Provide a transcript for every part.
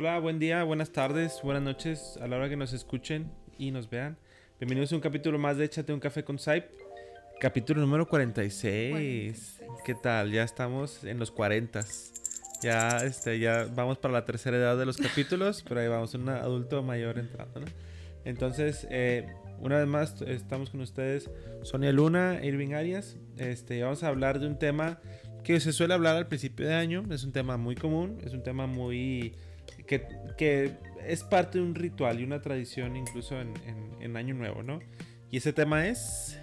Hola, buen día, buenas tardes, buenas noches a la hora que nos escuchen y nos vean. Bienvenidos a un capítulo más de Échate un café con Saip. Capítulo número 46. ¿Qué tal? Ya estamos en los 40. Ya, este, ya vamos para la tercera edad de los capítulos, pero ahí vamos, un adulto mayor entrando, ¿no? Entonces, eh, una vez más estamos con ustedes, Sonia Luna, Irving Arias. Este, vamos a hablar de un tema que se suele hablar al principio de año. Es un tema muy común, es un tema muy que, es parte de un ritual y una tradición incluso en, Año Nuevo, ¿no? Y ese tema es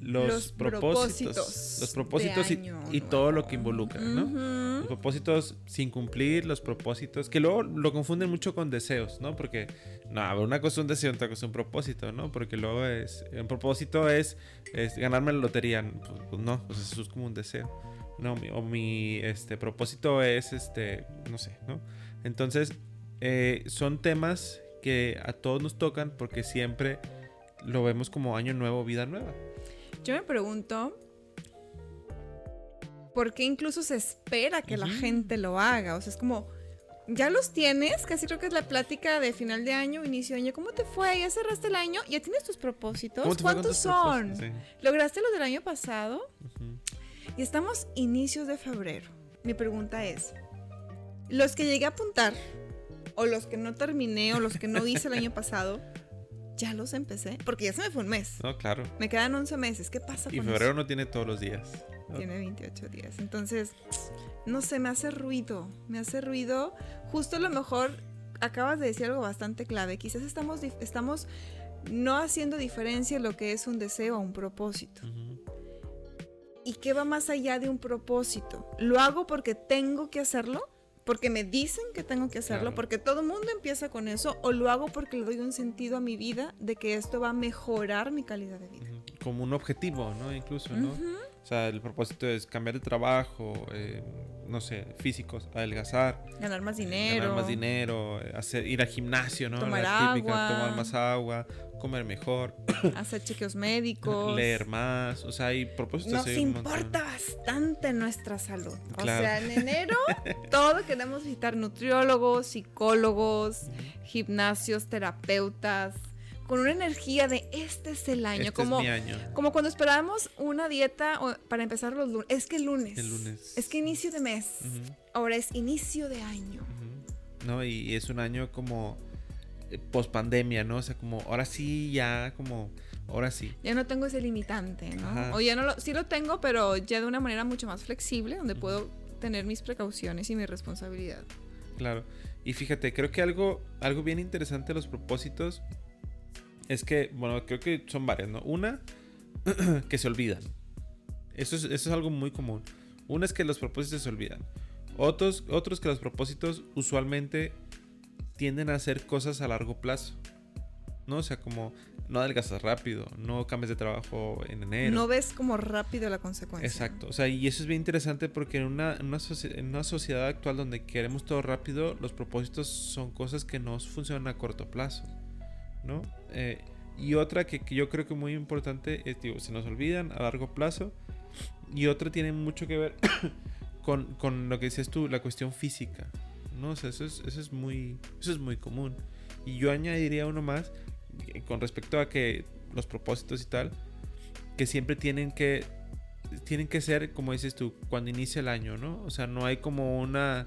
los, propósitos, los propósitos y, todo lo que involucra, ¿no? Los propósitos sin cumplir, los propósitos que luego lo confunden mucho con deseos, ¿no? Porque no, una cosa es un deseo, otra cosa es un propósito, ¿no? Porque luego es un propósito es, ganarme la lotería, pues, pues no, pues eso es como un deseo. No, o mi este, propósito es, este, no sé, ¿no? Entonces, eh, son temas que a todos nos tocan porque siempre lo vemos como año nuevo, vida nueva. Yo me pregunto, ¿por qué incluso se espera que la gente lo haga? O sea, es como, ya los tienes, casi creo que es la plática de final de año, inicio de año. ¿Cómo te fue? ¿Ya cerraste el año? ¿Ya tienes tus propósitos? ¿Cuántos son? ¿Lograste los del año pasado? Y estamos inicios de febrero. Mi pregunta es, los que llegué a apuntar, o los que no terminé, o los que no hice el año pasado, ya los empecé. Porque ya se me fue un mes. No, claro. Me quedan 11 meses. ¿Qué pasa y febrero no tiene todos los días. Tiene 28 días. Entonces, no sé, me hace ruido. Me hace ruido. Justo a lo mejor acabas de decir algo bastante clave. Quizás estamos, estamos no haciendo diferencia lo que es un deseo o un propósito y qué va más allá de un propósito. ¿Lo hago porque tengo que hacerlo? ¿Porque me dicen que tengo que hacerlo? ¿Porque todo el mundo empieza con eso? ¿O lo hago porque le doy un sentido a mi vida de que esto va a mejorar mi calidad de vida? Como un objetivo, ¿no? Incluso, ¿no? O sea, el propósito es cambiar de trabajo, eh, no sé, físicos, adelgazar. Ganar más dinero. Ganar más dinero, eh, hacer, ir al gimnasio, ¿no? Tomar agua. tomar más agua, comer mejor. Hacer chequeos médicos. Leer más, o sea, hay propósitos. Nos importa bastante nuestra salud. O sea, en enero todo queremos visitar nutriólogos, psicólogos, gimnasios, terapeutas con una energía de este es el año. Este como, es mi año. como cuando esperábamos una dieta para empezar los lunes. Es que el lunes. El lunes. Es que inicio de mes. Ahora es inicio de año. No, y, es un año como eh, post pandemia, ¿no? O sea, como ahora sí, ya como ahora sí. Ya no tengo ese limitante, ¿no? O ya no lo, sí lo tengo, pero ya de una manera mucho más flexible, donde puedo tener mis precauciones y mi responsabilidad. Claro. Y fíjate, creo que algo, algo bien interesante de los propósitos es que, bueno, creo que son varias, ¿no? Una, que se olvidan. Eso es, eso es algo muy común. Una es que los propósitos se olvidan. Otros, otros que los propósitos usualmente tienden a hacer cosas a largo plazo. ¿No? O sea, como no adelgazas rápido, no cambies de trabajo en enero. No ves como rápido la consecuencia. Exacto. O sea, y eso es bien interesante porque en una, en una, en una sociedad actual donde queremos todo rápido, los propósitos son cosas que no funcionan a corto plazo. ¿No? Eh, y otra que, yo creo que muy importante es, digo, se nos olvidan a largo plazo. Y otra tiene mucho que ver con, lo que dices tú, la cuestión física, ¿no? eso es, eso es, muy, eso es muy común. Y yo añadiría uno más eh, con respecto a que los propósitos y tal, que siempre tienen que, tienen que ser, como dices tú, cuando inicia el año, ¿no? O sea, no hay como una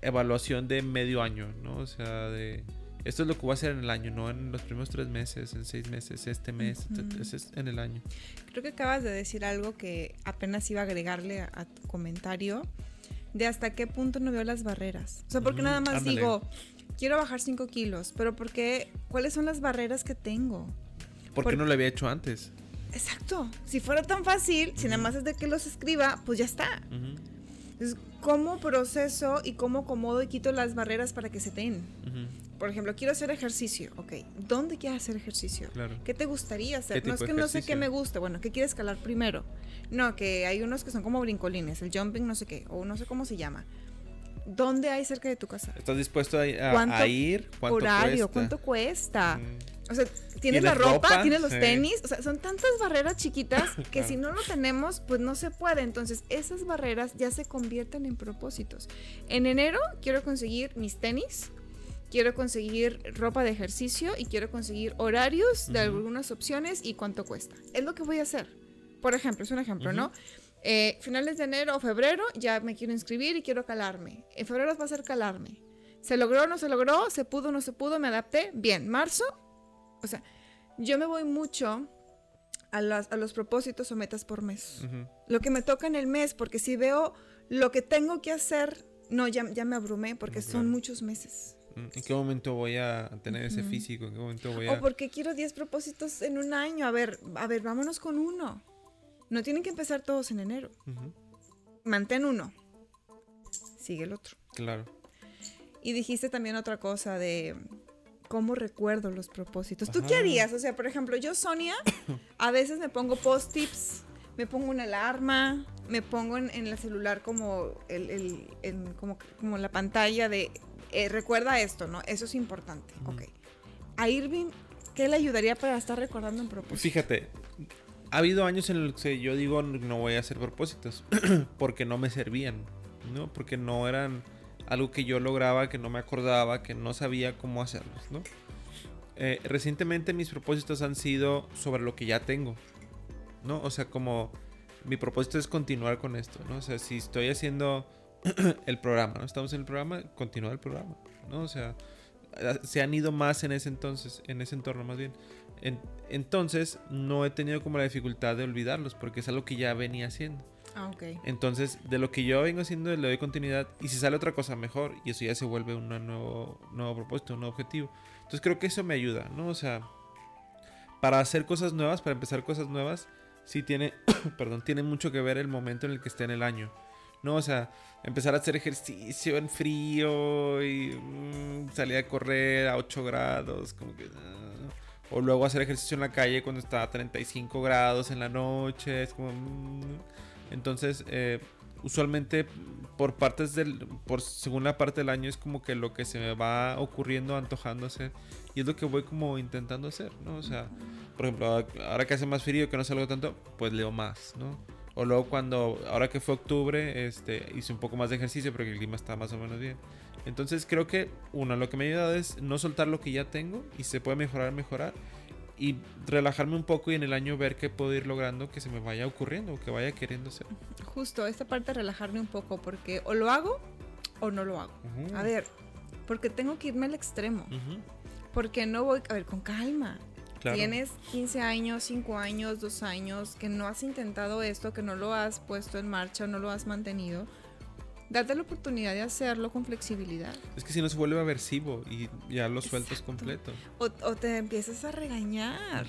evaluación de medio año, ¿no? O sea, de esto es lo que voy a hacer en el año, no en los primeros tres meses, en seis meses, este mes, es en el año. Creo que acabas de decir algo que apenas iba a agregarle a, tu comentario, de hasta qué punto no veo las barreras. O sea, porque nada más digo, quiero bajar cinco kilos, pero porque, ¿cuáles son las barreras que tengo? ¿Por qué no lo había hecho antes? Exacto. Si fuera tan fácil, si nada más es de que los escriba, pues ya está. Entonces, ¿cómo proceso y cómo acomodo y quito las barreras para que se den? Por ejemplo, quiero hacer ejercicio. Ok, ¿dónde quieres hacer ejercicio? ¿Qué te gustaría hacer? No es que no sé qué me gusta. Bueno, ¿qué quieres escalar primero? No, que hay unos que son como brincolines, el jumping no sé qué, o no sé cómo se llama. ¿Dónde hay cerca de tu casa? ¿Estás dispuesto a, ir? ¿Cuánto horario? ¿Cuánto cuesta? O sea, tienes la ropa, tienes los tenis, o sea, son tantas barreras chiquitas que si no lo tenemos, pues no se puede. Entonces, esas barreras ya se convierten en propósitos. En enero quiero conseguir mis tenis, quiero conseguir ropa de ejercicio y quiero conseguir horarios de algunas opciones y cuánto cuesta. Es lo que voy a hacer. Por ejemplo, es un ejemplo, ¿no? Eh, finales de enero o febrero ya me quiero inscribir y quiero calarme. En febrero va a ser calarme. ¿Se logró o no se logró? ¿Se pudo o no se pudo? ¿Me adapté? Bien. Marzo, o sea, yo me voy mucho a, los propósitos o metas por mes. Lo que me toca en el mes, porque si veo lo que tengo que hacer, no, ya, ya me abrumé porque son muchos meses. ¿En qué momento voy a tener ese físico? ¿En qué momento voy a...? O porque quiero 10 propósitos en un año. A ver, a ver, vámonos con uno. No tienen que empezar todos en enero. Mantén uno. Sigue el otro. Claro. Y dijiste también otra cosa de cómo recuerdo los propósitos. ¿Tú qué harías? O sea, por ejemplo, yo, Sonia, a veces me pongo post-tips, me pongo una alarma, me pongo en, el celular como, el, como, como la pantalla de eh, recuerda esto, ¿no? Eso es importante. Ok. A Irving, ¿qué le ayudaría para estar recordando un propósito? Fíjate, ha habido años en los que yo digo no voy a hacer propósitos porque no me servían, ¿no? Porque no eran algo que yo lograba, que no me acordaba, que no sabía cómo hacerlos, ¿no? Eh, recientemente mis propósitos han sido sobre lo que ya tengo, ¿no? O sea, como mi propósito es continuar con esto, ¿no? O sea, si estoy haciendo el programa, ¿no? Estamos en el programa, continuar el programa, ¿no? O sea, se han ido más en ese entonces, en ese entorno más bien. entonces, no he tenido como la dificultad de olvidarlos porque es algo que ya venía haciendo. Ah, ok. Entonces, de lo que yo vengo haciendo, le doy continuidad. Y si sale otra cosa mejor, y eso ya se vuelve un nuevo, nuevo propósito, un nuevo objetivo. Entonces, creo que eso me ayuda, ¿no? O sea, para hacer cosas nuevas, para empezar cosas nuevas, sí tiene, perdón, tiene mucho que ver el momento en el que esté en el año. ¿No? O sea, empezar a hacer ejercicio en frío y mm, salir a correr a 8 grados, como que... Ah, o luego hacer ejercicio en la calle cuando está a 35 grados en la noche, es como... Mm, entonces, eh, usualmente por partes del, por según la parte del año es como que lo que se me va ocurriendo, antojándose y es lo que voy como intentando hacer, ¿no? O sea, por ejemplo, ahora que hace más frío, que no salgo tanto, pues leo más, ¿no? O luego cuando, ahora que fue octubre, este, hice un poco más de ejercicio porque el clima está más o menos bien. Entonces creo que, uno, lo que me ha ayudado es no soltar lo que ya tengo y se puede mejorar, mejorar y relajarme un poco y en el año ver qué puedo ir logrando que se me vaya ocurriendo o que vaya queriendo hacer. Justo, esta parte de relajarme un poco porque o lo hago o no lo hago. A ver, porque tengo que irme al extremo. Porque no voy, a ver, con calma. Tienes 15 años, 5 años, 2 años que no has intentado esto, que no lo has puesto en marcha, no lo has mantenido date la oportunidad de hacerlo con flexibilidad. Es que si no se vuelve aversivo y ya lo sueltas completo. O, te empiezas a regañar,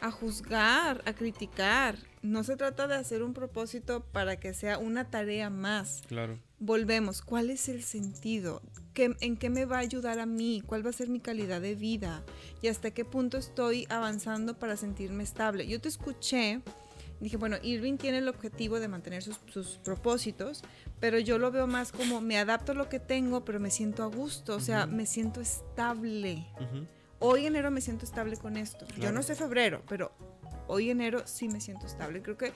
a juzgar, a criticar. No se trata de hacer un propósito para que sea una tarea más. Claro. Volvemos, ¿cuál es el sentido? ¿Qué, ¿En qué me va a ayudar a mí? ¿Cuál va a ser mi calidad de vida? ¿Y hasta qué punto estoy avanzando para sentirme estable? Yo te escuché dije, bueno, Irving tiene el objetivo de mantener sus, propósitos, pero yo lo veo más como me adapto a lo que tengo, pero me siento a gusto, o sea, me siento estable. Hoy enero me siento estable con esto. Yo no sé febrero, pero hoy enero sí me siento estable. Creo que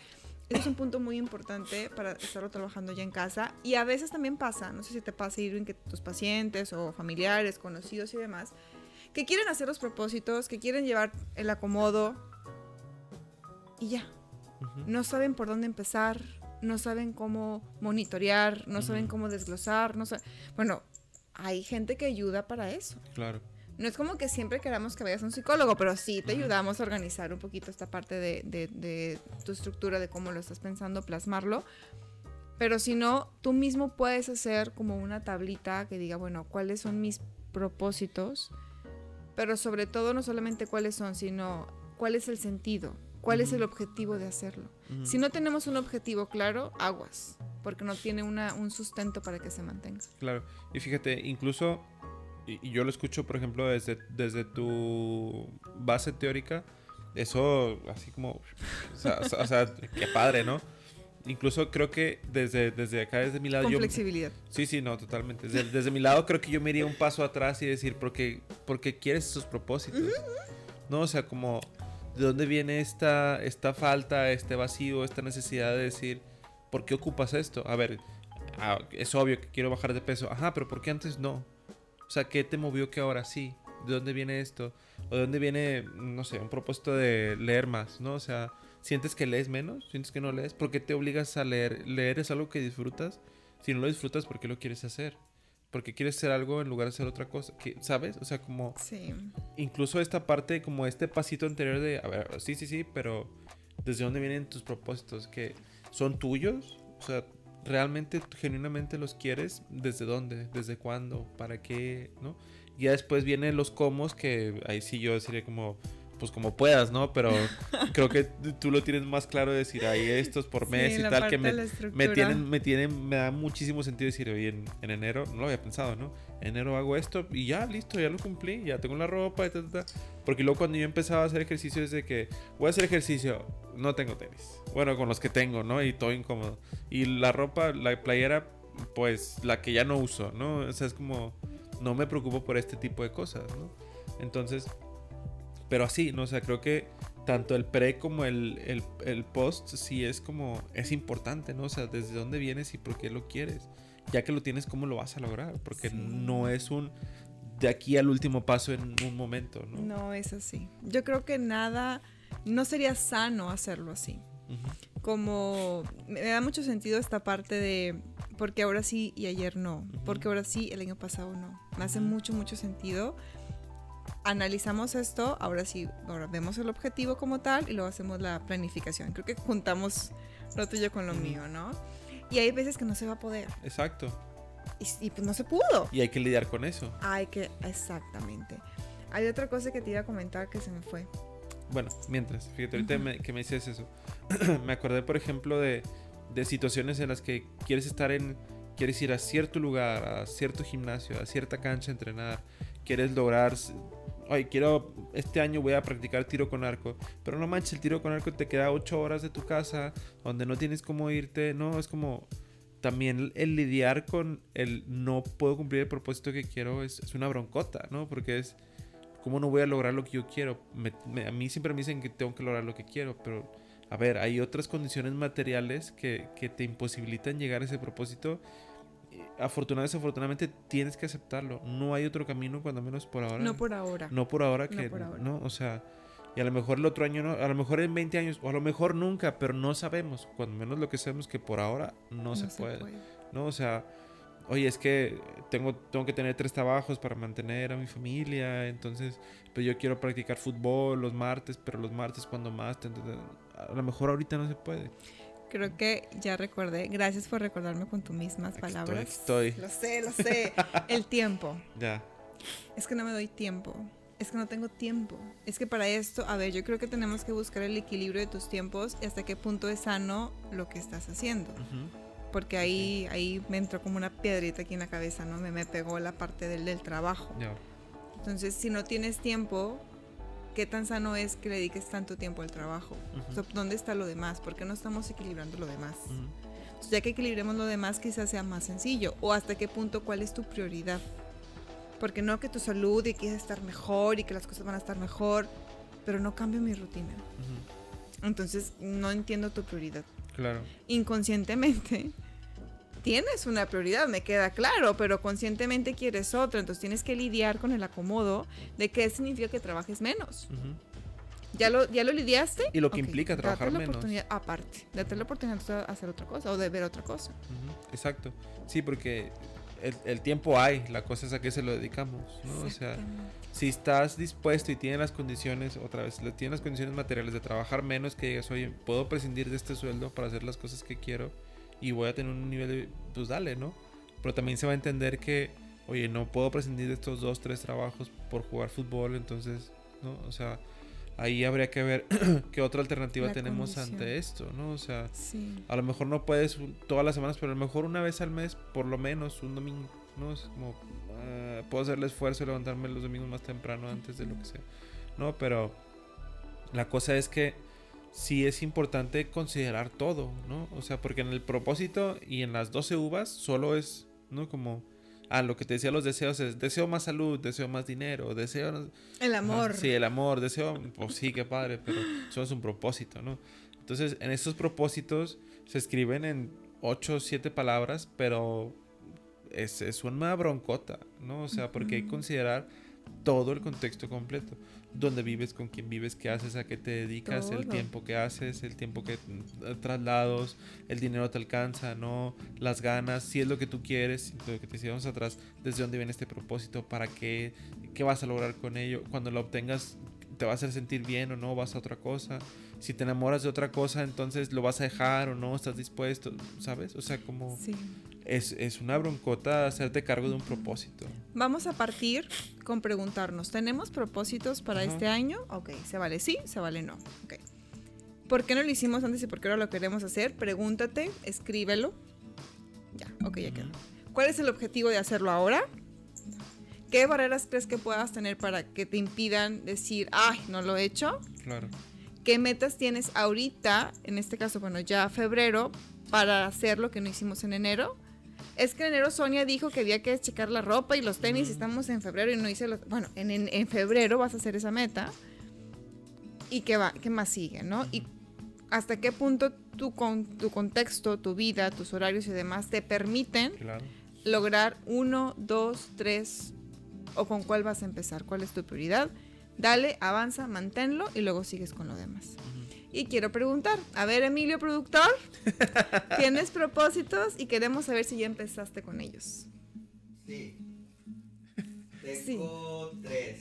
es un punto muy importante para estarlo trabajando ya en casa. Y a veces también pasa, no sé si te pasa, Irving, que tus pacientes o familiares, conocidos y demás, que quieren hacer los propósitos, que quieren llevar el acomodo y ya, no saben por dónde empezar, no saben cómo monitorear, no saben cómo desglosar, no Bueno, hay gente que ayuda para eso. Claro. No es como que siempre queramos que vayas a un psicólogo, pero sí te ayudamos a organizar un poquito esta parte de, de, tu estructura, de cómo lo estás pensando, plasmarlo. Pero si no, tú mismo puedes hacer como una tablita que diga, bueno, cuáles son mis propósitos, pero sobre todo no solamente cuáles son, sino cuál es el sentido, ¿Cuál es el objetivo de hacerlo? Si no tenemos un objetivo claro, aguas, porque no tiene una, un sustento para que se mantenga. Claro, y fíjate, incluso, y, yo lo escucho, por ejemplo, desde, desde tu base teórica, eso así como, o sea, qué padre, ¿no? incluso creo que desde, desde acá, desde mi lado, Con yo... flexibilidad. Sí, sí, no, totalmente. Desde, desde mi lado creo que yo me iría un paso atrás y decir, ¿por qué, por qué quieres esos propósitos? No, o sea, como, ¿de dónde viene esta, esta falta, este vacío, esta necesidad de decir, ¿por qué ocupas esto? A ver, ah, es obvio que quiero bajar de peso. Ajá, pero ¿por qué antes no? O sea, ¿qué te movió que ahora sí? ¿De dónde viene esto? ¿O de dónde viene, no sé, un propósito de leer más, ¿no? O sea, ¿sientes que lees menos? ¿Sientes que no lees? ¿Por qué te obligas a leer? ¿Leer es algo que disfrutas? Si no lo disfrutas, ¿por qué lo quieres hacer? Porque quieres hacer algo en lugar de hacer otra cosa, que, ¿sabes? O sea, como Sí. incluso esta parte, como este pasito anterior de, a ver, sí, sí, sí, pero ¿desde dónde vienen tus propósitos? ¿Que son tuyos? O sea, ¿realmente, genuinamente los quieres? ¿Desde dónde? ¿Desde cuándo? ¿Para qué? ¿No? Y ya después vienen los comos, que ahí sí yo sería como, pues como puedas, ¿no? Pero creo que tú lo tienes más claro de decir, ahí estos por mes Sí, y tal, que me, me tienen, me tienen, me da muchísimo sentido decir, oye, en, en enero, no lo había pensado, ¿no? En enero hago esto y ya, listo, ya lo cumplí, ya tengo la ropa y ta, ta, ta. Porque luego cuando yo empezaba a hacer ejercicio es de que voy a hacer ejercicio, no tengo tenis. Bueno, con los que tengo, ¿no? Y todo incómodo. Y la ropa, la playera, pues la que ya no uso, ¿no? O sea, es como, no me preocupo por este tipo de cosas, ¿no? Entonces, pero así, ¿no? O sea, creo que tanto el pre como el, el, el post sí es como, es importante, ¿no? O sea, desde dónde vienes y por qué lo quieres. Ya que lo tienes, ¿cómo lo vas a lograr? Porque Sí. no es un de aquí al último paso en un momento, ¿no? No es así. Yo creo que nada, no sería sano hacerlo así. Como me da mucho sentido esta parte de porque ahora sí y ayer no, porque ahora sí el año pasado no. Me hace mucho, mucho sentido. Analizamos esto, ahora sí, ahora vemos el objetivo como tal y luego hacemos la planificación. Creo que juntamos lo tuyo con lo mío, ¿no? Y hay veces que no se va a poder. Exacto. Y, y pues no se pudo. Y hay que lidiar con eso. Hay que, exactamente. Hay otra cosa que te iba a comentar que se me fue. Bueno, mientras, fíjate, ahorita Ujú. me- que me dices eso, me acordé, por ejemplo, de, de situaciones en las que quieres estar en, quieres ir a cierto lugar, a cierto gimnasio, a cierta cancha a entrenar, quieres lograr, ay, quiero, este año voy a practicar tiro con arco, pero no manches, el tiro con arco te queda 8 horas de tu casa, donde no tienes cómo irte, no, es como... También el lidiar con el no puedo cumplir el propósito que quiero es, es una broncota, ¿no? Porque es, ¿cómo no voy a lograr lo que yo quiero? Me- me- a mí siempre me dicen que tengo que lograr lo que quiero, pero a ver, hay otras condiciones materiales que, que te imposibilitan llegar a ese propósito. Afortunadamente, desafortunadamente tienes que aceptarlo. No hay otro camino, cuando menos por ahora. No por ahora. No por ahora No que por ahora. no, o sea, y a lo mejor el otro año no, a lo mejor en 20 años o a lo mejor nunca, pero no sabemos, cuando menos lo que sabemos que por ahora no, se, puede, ¿no? O sea, oye, es que tengo tengo que tener tres trabajos para mantener a mi familia, entonces, pues yo quiero practicar fútbol los martes, pero los martes cuando más, te- a lo mejor ahorita no se puede. Creo que ya recordé. Gracias por recordarme con tus mismas Aquí palabras. estoy, aquí Lo sé, lo sé. El tiempo. Ya. Es que no me doy tiempo. Es que no tengo tiempo. Es que para esto, a ver, yo creo que tenemos que buscar el equilibrio de tus tiempos y hasta qué punto es sano lo que estás haciendo. Porque ahí, ahí me entró como una piedrita aquí en la cabeza, ¿no? Me, me pegó la parte del, del trabajo. Entonces, si no tienes tiempo, ¿qué tan sano es que le dediques tanto tiempo al trabajo? O sea, Ujú. ¿dónde está lo demás? ¿Por qué no estamos equilibrando lo demás? Entonces, ya que equilibremos lo demás, quizás sea más sencillo. O hasta qué punto, cuál es tu prioridad. Porque no que tu salud y quieres estar mejor y que las cosas van a estar mejor, pero no cambio mi rutina. Ujú. Entonces, no entiendo tu prioridad. Claro. Inconscientemente tienes una prioridad, me queda claro, pero conscientemente quieres otra. Entonces, tienes que lidiar con el acomodo de qué significa que trabajes menos. Ujú. ¿Ya lo, ya lo lidiaste? Y lo que Ok, implica date trabajar la menos. oportunidad, aparte, date la oportunidad de hacer otra cosa o de ver otra cosa. Ujú, Exacto. Sí, porque el, el tiempo hay, la cosa es a qué se lo dedicamos, ¿no? O sea, si estás dispuesto y tienes las condiciones, otra vez, tienes las condiciones materiales de trabajar menos, que digas, oye, puedo prescindir de este sueldo para hacer las cosas que quiero y voy a tener un nivel de, pues dale, ¿no? Pero también se va a entender que, oye, no puedo prescindir de estos dos, tres trabajos por jugar fútbol, entonces, ¿no? O sea, ahí habría que ver qué otra alternativa La tenemos condición. ante esto, ¿no? O sea, Sí. a lo mejor no puedes todas las semanas, pero a lo mejor una vez al mes, por lo menos, un domingo, ¿no? Es como, ah, puedo hacer el esfuerzo de levantarme los domingos más temprano antes de lo que sea, ¿no? Pero la cosa es que sí es importante considerar todo, ¿no? O sea, porque en el propósito y en las 12 uvas solo es, ¿no? Como, ah, lo que te decía los deseos es, deseo más salud, deseo más dinero, deseo... El amor. sí, el amor, deseo, pues sí, qué padre, pero eso es un propósito, ¿no? Entonces, en estos propósitos se escriben en 8 o 7 palabras, pero es, es una broncota, ¿no? O sea, porque hay que considerar todo el contexto completo dónde vives, con quién vives, qué haces, a qué te dedicas, el tiempo que haces, el tiempo que mm, traslados, el dinero te alcanza, no, las ganas, si es lo que tú quieres, lo que te decíamos atrás, desde dónde viene este propósito, para qué, qué vas a lograr con ello, cuando lo obtengas te va a hacer sentir bien o no, vas a otra cosa. Si te enamoras de otra cosa, entonces lo vas a dejar o no, estás dispuesto, ¿sabes? O sea, como es, es, una broncota hacerte cargo de un propósito. Vamos a partir con preguntarnos, ¿tenemos propósitos para este año? Ok, ¿se vale sí? ¿Se vale no? Ok. ¿Por qué no lo hicimos antes y por qué ahora lo queremos hacer? Pregúntate, escríbelo. Ya, ok, ya quedó. ¿Cuál es el objetivo de hacerlo ahora? ¿Qué barreras crees que puedas tener para que te impidan decir, ay, no lo he hecho? Claro. ¿Qué metas tienes ahorita, en este caso, bueno, ya febrero, para hacer lo que no hicimos en enero? Es que en enero Sonia dijo que había que checar la ropa y los tenis, estamos en febrero y no hice los... Bueno, en, en, febrero vas a hacer esa meta. ¿Y qué, va, qué más sigue, no? Y hasta qué punto tu, con, tu contexto, tu vida, tus horarios y demás te permiten lograr uno, dos, tres o con cuál vas a empezar, cuál es tu prioridad. Dale, avanza, manténlo y luego sigues con lo demás. Y quiero preguntar, a ver Emilio productor, ¿tienes propósitos? Y queremos saber si ya empezaste con ellos. Sí. Tengo tres.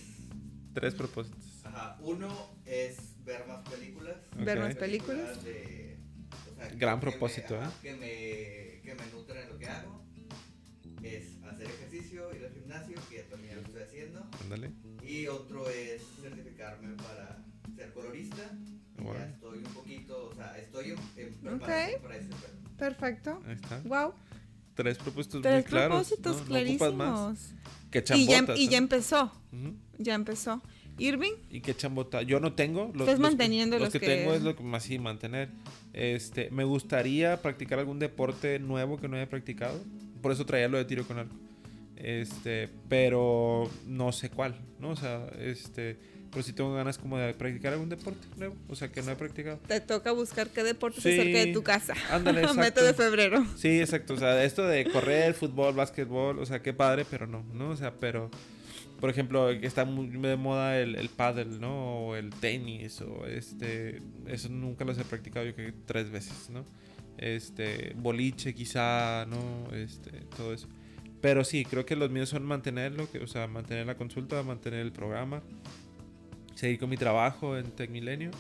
Tres propósitos. Ajá. Uno es ver más películas. Ver más películas. Gran propósito, ¿eh? Que me, que me nutren lo que hago. Es hacer ejercicio, ir al gimnasio, que también lo estoy haciendo. Ándale. Y otro es certificarme para ser colorista. Ya estoy un poquito, o sea, estoy en, preparación para ese Perfecto. Ahí está. Wow. Tres propósitos Tres muy claros. propósitos clarísimos. más. Que y ya, chambotas, y ya ¿eh? empezó. Ya empezó. Irving, Y que chambota. Yo no tengo. Los, Estás los manteniendo que, los que, que- tengo es lo que más sí mantener. Este, me gustaría practicar algún deporte nuevo que no haya practicado. Por eso traía lo de tiro con arco. Este, pero no sé cuál, ¿no? O sea, este, pero sí tengo ganas como de practicar algún deporte nuevo, o sea, que no he practicado. te toca buscar qué deporte Sí. se cerca de tu casa. Ándale, exacto. Meta de febrero. Sí, exacto. O sea, esto de correr, fútbol, básquetbol, o sea, qué padre, pero no, ¿no? O sea, pero, por ejemplo, está muy de moda el, el pádel, ¿no? O el tenis, o este, eso nunca los he practicado yo creo que tres veces, ¿no? Este, boliche quizá, ¿no? Este, todo eso. Pero sí, creo que los míos son mantenerlo, que, o sea, mantener la consulta, mantener el programa, seguir con mi trabajo en Tecmilenio.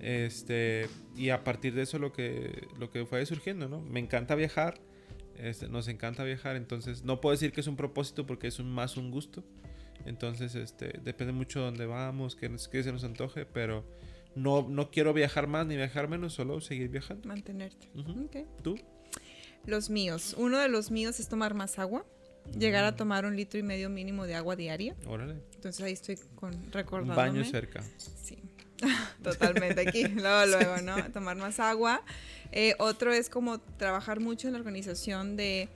Este, y a partir de eso lo que, lo que fue surgiendo, ¿no? Me encanta viajar, este, nos encanta viajar, entonces no puedo decir que es un propósito porque es un, más un gusto. Entonces, este, depende mucho de dónde vamos, qué, qué se nos antoje, pero no, no quiero viajar más ni viajar menos, solo seguir viajando. Mantenerte. ¿Tú? Los míos. Uno de los míos es tomar más agua. Llegar a tomar un litro y medio mínimo de agua diaria. Órale. Entonces ahí estoy con Un recordándome. baño cerca. Sí, totalmente aquí, luego, luego, ¿no? Tomar más agua. Eh, otro es como trabajar mucho en la organización de,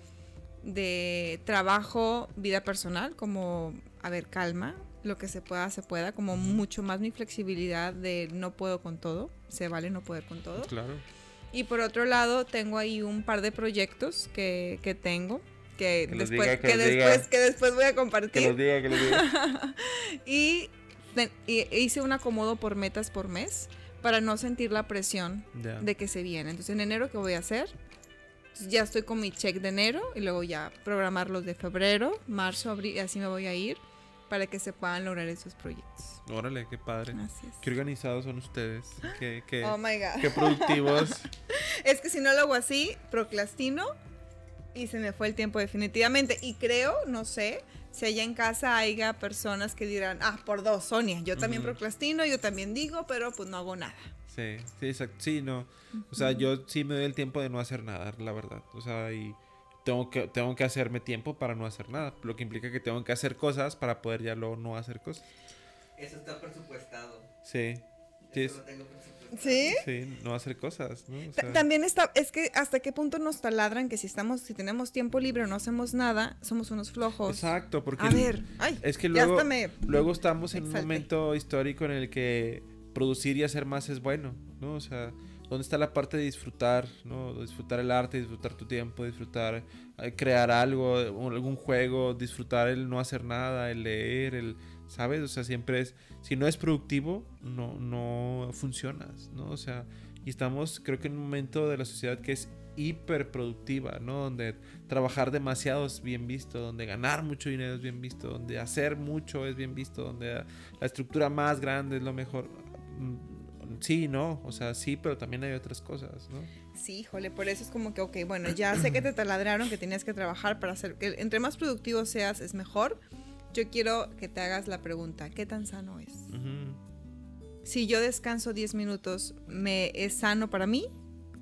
de trabajo, vida personal, como, a ver, calma, lo que se pueda, se pueda, como mucho más mi flexibilidad de no puedo con todo, se vale no poder con todo. Claro. Y por otro lado, tengo ahí un par de proyectos que, que tengo. Que, Que después, diga, que que, después, diga. que después voy a Que compartir. los diga, que los diga. y, y hice un acomodo por metas por mes para no sentir la presión Ya. de que se viene. Entonces, en enero, ¿qué voy a hacer? Entonces, ya estoy con mi check de enero y luego ya programar los de febrero, marzo, abril, y así me voy a ir para que se puedan lograr esos proyectos. Órale, qué padre. Así es. Qué organizados son ustedes. Qué, qué, Oh my God. qué productivos. Es que si no lo hago así, procrastino y se me fue el tiempo definitivamente. Y creo, no sé, si allá en casa haya personas que dirán, ah, por dos, Sonia, yo también Ujú. procrastino, yo también digo, pero pues no hago nada. Sí, sí, exacto. Sí, no. O sea, yo sí me doy el tiempo de no hacer nada, la verdad. O sea, y tengo que, tengo que hacerme tiempo para no hacer nada. Lo que implica que tengo que hacer cosas para poder ya luego no hacer cosas. Eso está presupuestado. Sí. Sí, Eso es- lo tengo presupuestado. ¿Sí? Sí, no hacer cosas, ¿no? O sea, También está, es que hasta qué punto nos taladran que si estamos, si tenemos tiempo libre o no hacemos nada, somos unos flojos. exacto, porque A ver, ay, es que ya luego, me- luego estamos en un momento histórico en el que producir y hacer más es bueno, ¿no? O sea, ¿dónde está la parte de disfrutar, ¿no? Disfrutar el arte, disfrutar tu tiempo, disfrutar eh, crear algo, algún juego, disfrutar el no hacer nada, el leer, el, ¿sabes? O sea, siempre es, si no es productivo, no, no funcionas, ¿no? O sea, y estamos, creo que en un momento de la sociedad que es hiperproductiva, ¿no? Donde trabajar demasiado es bien visto, donde ganar mucho dinero es bien visto, donde hacer mucho es bien visto, donde la estructura más grande es lo mejor. Sí, no, o sea, sí, pero también hay otras cosas, ¿no? Sí, híjole, por eso es como que, ok, bueno, ya sé que te taladraron, que tenías que trabajar para hacer que entre más productivo seas es mejor. Yo quiero que te hagas la pregunta, ¿qué tan sano es? Si yo descanso 10 minutos, ¿me es sano para mí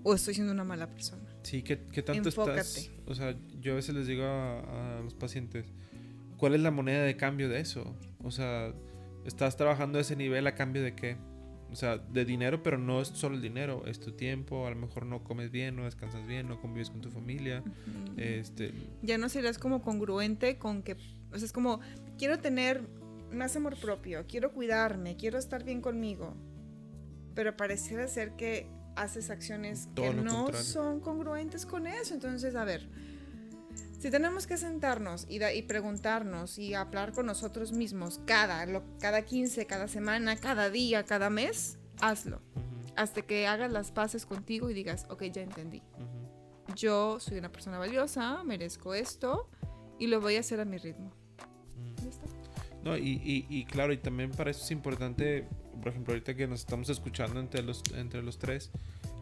o estoy siendo una mala persona? Sí, ¿qué, qué tanto Enfócate. estás? O sea, yo a veces les digo a, a los pacientes, ¿cuál es la moneda de cambio de eso? O sea, ¿estás trabajando a ese nivel a cambio de qué? O sea, de dinero, pero no es solo el dinero, es tu tiempo, a lo mejor no comes bien, no descansas bien, no convives con tu familia. Este, Ya no serás como congruente con que, o sea, es como, quiero tener más amor propio, quiero cuidarme, quiero estar bien conmigo, pero pareciera ser que haces acciones Todo que no contrario. son congruentes con eso. Entonces, a ver, si tenemos que sentarnos y, da- y preguntarnos y hablar con nosotros mismos cada, lo- cada 15, cada semana, cada día, cada mes, hazlo. ujú, Hasta que hagas las paces contigo y digas, ok, ya entendí. Ujú, yo soy una persona valiosa, merezco esto y lo voy a hacer a mi ritmo. No, y, y, y claro, y también para eso es importante, por ejemplo, ahorita que nos estamos escuchando entre los, entre los tres,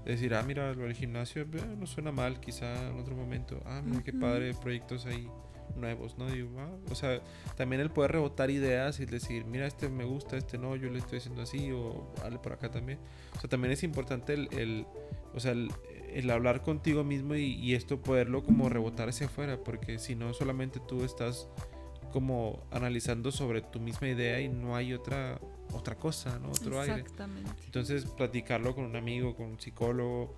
decir, ah, mira, lo del gimnasio eh, no suena mal, quizá en otro momento, ah, mira qué padre, proyectos ahí nuevos, ¿no? Digo, ah, o sea, también el poder rebotar ideas y decir, mira, este me gusta, este no, yo le estoy haciendo así, o dale por acá también. O sea, también es importante el, el o sea, el, el hablar contigo mismo y, y esto poderlo como rebotar hacia afuera, porque si no, solamente tú estás como analizando sobre tu misma idea y no hay otra otra cosa, ¿no? Otro aire. Exactamente. Entonces, platicarlo con un amigo, con un psicólogo,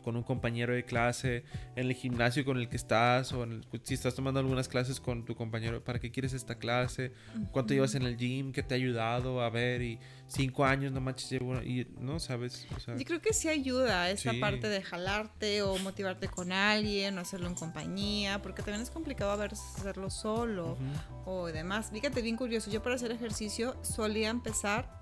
con un compañero de clase, en el gimnasio con el que estás, o en el- si estás tomando algunas clases con tu compañero, ¿para qué quieres esta clase? ¿Cuánto llevas en el gym? ¿Qué te ha ayudado? A ver, y cinco años, no manches, llevo, y no sabes, o sea, Yo creo que sí ayuda esa Sí. parte de jalarte o motivarte con alguien o hacerlo en compañía, porque también es complicado a veces hacerlo solo o demás. Fíjate, bien curioso, yo para hacer ejercicio solía empezar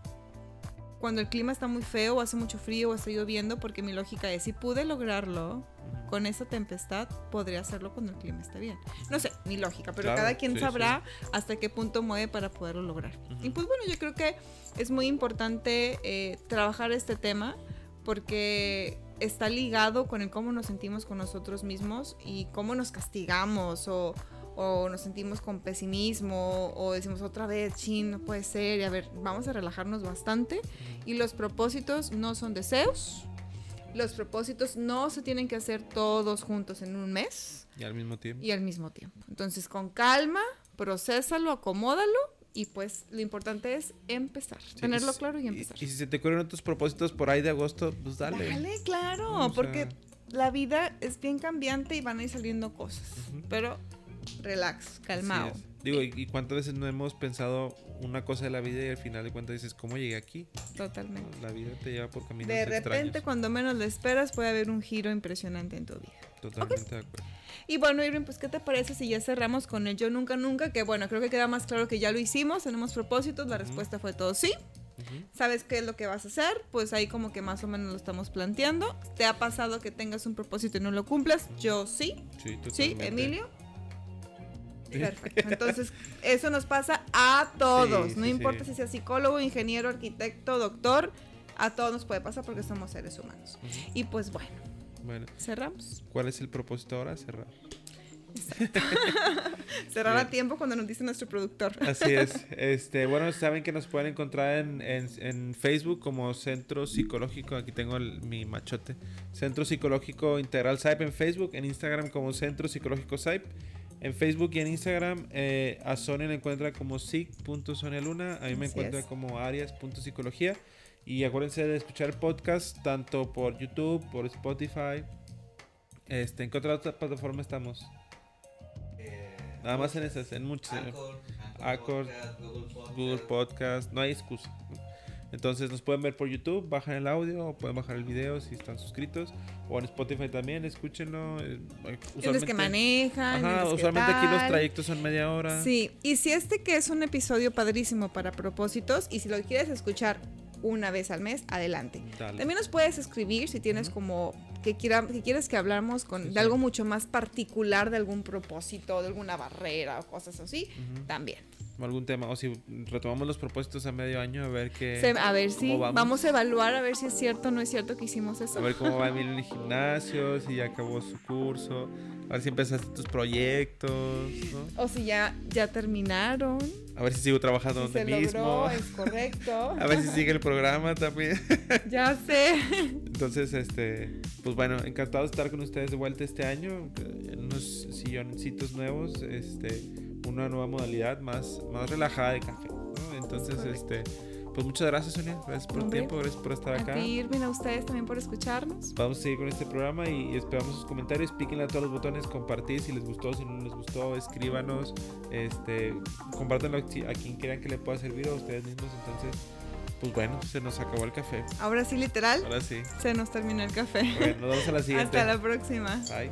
cuando el clima está muy feo o hace mucho frío o está lloviendo, porque mi lógica es, si pude lograrlo con esa tempestad, podría hacerlo cuando el clima esté bien. No sé, mi lógica, pero Claro, cada quien sí, sabrá hasta qué punto mueve para poderlo lograr. Ujú. Y pues bueno, yo creo que es muy importante eh, trabajar este tema porque está ligado con el cómo nos sentimos con nosotros mismos y cómo nos castigamos o, o nos sentimos con pesimismo o decimos otra vez, chin, no puede ser, y a ver, vamos a relajarnos bastante y los propósitos no son deseos. Los propósitos no se tienen que hacer todos juntos en un mes Y al mismo tiempo. y al mismo tiempo. Entonces, con calma, procésalo, acomódalo y pues lo importante es empezar, Sí, tenerlo y si- claro y empezar. Y, si se te ocurren otros propósitos por ahí de agosto, pues dale. Dale, claro, O sea- porque la vida es bien cambiante y van a ir saliendo cosas. Ujú. Pero relax, calmado. Digo, ¿y, cuántas veces no hemos pensado una cosa de la vida y al final de cuentas dices, ¿cómo llegué aquí? Totalmente. La vida te lleva por caminos De repente, extraños. cuando menos lo esperas, puede haber un giro impresionante en tu vida. Totalmente de acuerdo. Y bueno, Irving, pues, ¿qué te parece si ya cerramos con el yo nunca nunca? Que bueno, creo que queda más claro que ya lo hicimos, tenemos propósitos, la respuesta fue todo sí. ¿Sabes qué es lo que vas a hacer? Pues ahí como que más o menos lo estamos planteando. ¿Te ha pasado que tengas un propósito y no lo cumplas? Yo sí. Sí, totalmente. ¿Sí, Emilio? Perfecto. Entonces, eso nos pasa a todos. Sí, no sí, importa sí. si seas psicólogo, ingeniero, arquitecto, doctor. A todos nos puede pasar porque somos seres humanos. Y pues bueno, Bueno, cerramos. ¿cuál es el propósito ahora? Cerrar. Cerrar Bien. a tiempo cuando nos dice nuestro productor. Así es. Este, bueno, saben que nos pueden encontrar en, en- en Facebook como Centro Psicológico. Aquí tengo el- mi machote. Centro Psicológico Integral SAIP en Facebook. En Instagram como Centro Psicológico SAIP. En Facebook y en Instagram eh, a Sonia la encuentra como sic.sonialuna. A mí me encuentra es. como arias.psicología. Y acuérdense de escuchar el podcast tanto por YouTube, por Spotify. Este, ¿En qué otra, otra plataforma estamos? Eh, Nada más en esas, en muchas. Anchor, Anchor, Podcast, Google Podcast. Google Podcast, no hay excusa. Entonces nos pueden ver por YouTube, bajan el audio o pueden bajar el video si están suscritos. O en Spotify también, escúchenlo. eh, Los que manejan. Ajá, los que usualmente aquí los trayectos son media hora. Sí, y si este que es un episodio padrísimo para propósitos y si lo quieres escuchar una vez al mes, adelante. Dale. También nos puedes escribir si tienes como que, quiera, que quieres que hablamos con, Sí, de sí. algo mucho más particular, de algún propósito, de alguna barrera o cosas así, también. Algún tema. O si retomamos los propósitos a medio año, a ver qué. Se- a ver Eh, si vamos. vamos. a evaluar, a ver si es cierto o no es cierto que hicimos A eso. ver cómo va Emilio en el gimnasio, si ya acabó su curso, a ver si empezaste tus proyectos, ¿no? O si ya, ya terminaron, A ver si sigo trabajando si donde se mismo. logró, es correcto. A ver si sigue el programa también. ya sé. Entonces, este, pues bueno, encantado de estar con ustedes de vuelta este año, en unos silloncitos nuevos, este, una nueva modalidad más, más relajada de café, ¿no? Entonces, este, pues muchas gracias, Sonia, gracias por el tiempo, gracias por estar A acá. ti, Irving, a ustedes también por escucharnos. Vamos a seguir con este programa y, y esperamos sus comentarios. Píquenle a todos los botones, compartir si les gustó, si no les gustó, escríbanos, este, compártanlo a, quien quieran que le pueda servir o a ustedes mismos. Entonces, pues bueno, se nos acabó el café. Ahora sí, literal, Ahora sí. se nos terminó el café. Bueno, nos vemos a la siguiente. Hasta la próxima. Bye.